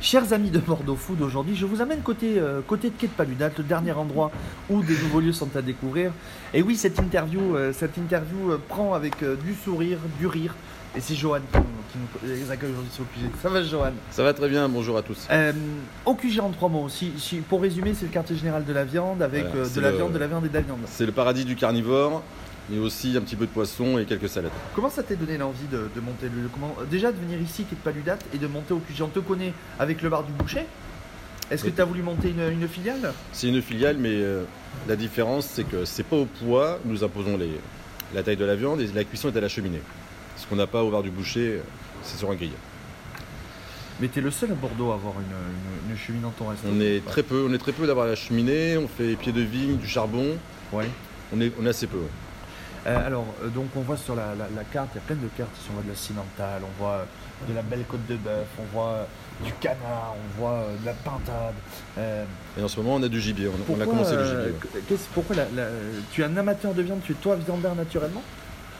Chers amis de Bordeaux Food, aujourd'hui je vous amène côté, euh, côté de Quai de Paludat, le dernier endroit où des nouveaux lieux sont à découvrir. Et oui, cette interview, euh, cette interview euh, prend avec du sourire, du rire. Et c'est Johan qui, nous- qui nous les accueille aujourd'hui sur le QG. Ça va Johan? Ça va très bien, bonjour à tous. Au QG en trois mots, si, si- pour résumer, c'est le quartier général de la viande avec Voilà, de la le- viande, de la viande et de la viande. C'est le paradis du carnivore, mais aussi un petit peu de poisson et quelques salades. Comment ça t'est donné l'envie de, de monter le comment, Déjà de venir ici, Quai de Paludat, et de monter au QG. On te connaît avec le bar du boucher. Est-ce que tu as voulu monter une, une filiale? C'est une filiale, mais euh, la différence, c'est que c'est pas au poids, nous imposons les, la taille de la viande et la cuisson est à la cheminée. Ce qu'on n'a pas au bar du boucher, c'est sur un grill. Mais t'es le seul à Bordeaux à avoir une, une, une cheminée dans ton restaurant. On est très peu, on est très peu d'avoir la cheminée, on fait pied de vigne, du charbon, Ouais. on est, on est assez peu. ouais. Euh, alors, euh, donc on voit sur la, la- la carte, il y a plein de cartes. ici. On voit de la cimentale, on voit euh, de la belle côte de bœuf, on voit du canard, on voit euh, de la pintade. Euh, Et en ce moment, on a du gibier, on, on pourquoi, a commencé le gibier. ouais. pourquoi la- la- tu es un amateur de viande Tu es toi viandard naturellement?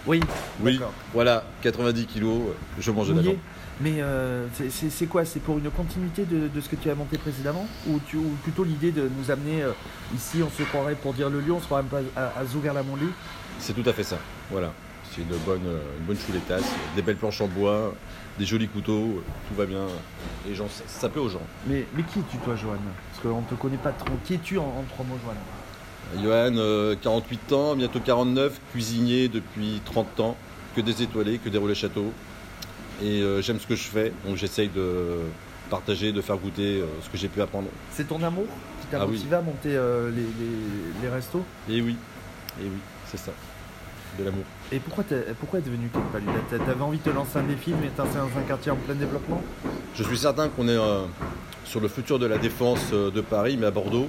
Oui. Oui, voilà, 90 kilos, je mange de la viande. Mais euh, c'est- quoi? C'est pour une continuité de, de ce que tu as monté précédemment? Ou, tu, ou plutôt l'idée de nous amener euh, ici, on se croirait pour dire le lieu, on se croirait un peu à, à Zougar-la-Montlé C'est tout à fait ça. Voilà. C'est une bonne, euh, une bonne choulettasse, des belles planches en bois, des jolis couteaux, tout va bien. Les gens, ça, ça plaît aux gens. mais, mais qui es-tu toi, Johan? Parce qu'on ne te connaît pas trop. Qui es-tu en, en trois mots, Johan? Johan, euh, 48 ans, bientôt 49, cuisinier depuis 30 ans, que des étoilés, que des relais châteaux. Et euh, j'aime ce que je fais, donc j'essaye de partager, de faire goûter euh, ce que j'ai pu apprendre. C'est ton amour qui t'a Ah oui. motivé à monter euh, les, les- les restos? Et oui, et oui, c'est ça, de l'amour. Et pourquoi t'es pourquoi t'es venu T'a- T'avais envie de te lancer un défi, mais t'es dans un quartier en plein développement? Je suis certain qu'on est euh, sur le futur de la défense euh, de Paris, mais à Bordeaux.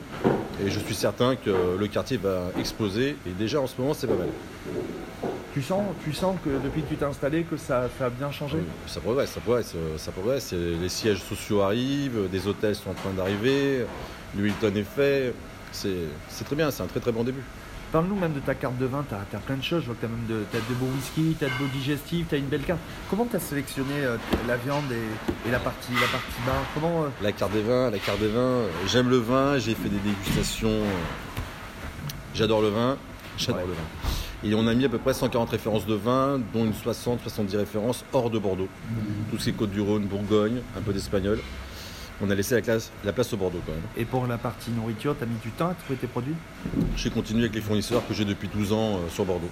Et je suis certain que le quartier va exploser. Et déjà en ce moment, c'est pas mal. tu sens, tu sens que depuis que tu t'es installé, que ça, ça a bien changé? Oui, Ça progresse, ça progresse, euh, ça progresse. Et Les sièges sociaux arrivent, des hôtels sont en train d'arriver, le Hilton est fait. C'est c'est très bien, c'est un très très bon début. Parle-nous même de ta carte de vin, t'as as plein de choses, je vois que t'as même de, t'as de beaux whisky, t'as de beaux digestifs, t'as une belle carte. Comment t'as sélectionné euh, la viande et, et la partie la partie bar? Comment euh, La carte des vins, la carte des vins, euh, j'aime le vin, j'ai fait des dégustations. J'adore le vin, j'adore Ouais. le vin. Et on a mis à peu près 140 références de vin, dont une 60-70 références hors de Bordeaux. Tout ce qui est Côte-du-Rhône, Bourgogne, un peu d'espagnol. On a laissé la, classe, la place au Bordeaux quand même. Et pour la partie nourriture, t'as mis du temps à trouver tes produits? J'ai continué avec les fournisseurs que j'ai depuis 12 ans euh, sur Bordeaux.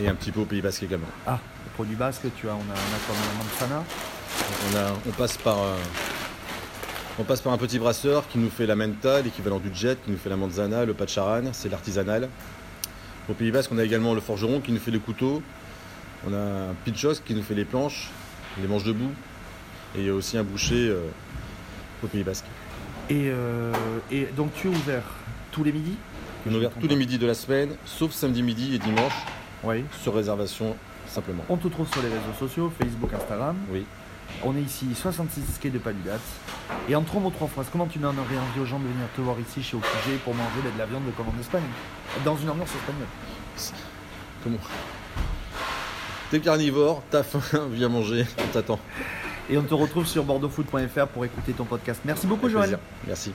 Et un petit peu au Pays Basque également. Ah, les produits basques, tu as, on a, on a quoi On a Manzana. On, a- on passe par, euh, on passe par un petit brasseur qui nous fait la menta, l'équivalent du jet, qui nous fait la manzana, le pacharan, c'est l'artisanal. Au Pays Basque, on a également le forgeron qui nous fait les couteaux. On a un pitchos qui nous fait les planches, les manches debout. Et il y a aussi un boucher euh, au Pays Basque. Et, euh, et donc tu es ouvert tous les midis On est ouvert tous les midis de la semaine, sauf samedi midi et dimanche, Oui. sur réservation simplement. On te trouve sur les réseaux sociaux, Facebook, Instagram. Oui. On est ici, 66 quai de Paludat. Et en trois mots, trois phrases, comment tu donnerais envie aux gens de venir te voir ici chez OQG pour manger de la viande de commande d'Espagne? Dans une ambiance espagnole. Comment? T'es carnivore, t'as faim, viens manger, on t'attend. Et on te retrouve sur bordeauxfoot.fr pour écouter ton podcast. Merci beaucoup, Joël. Merci.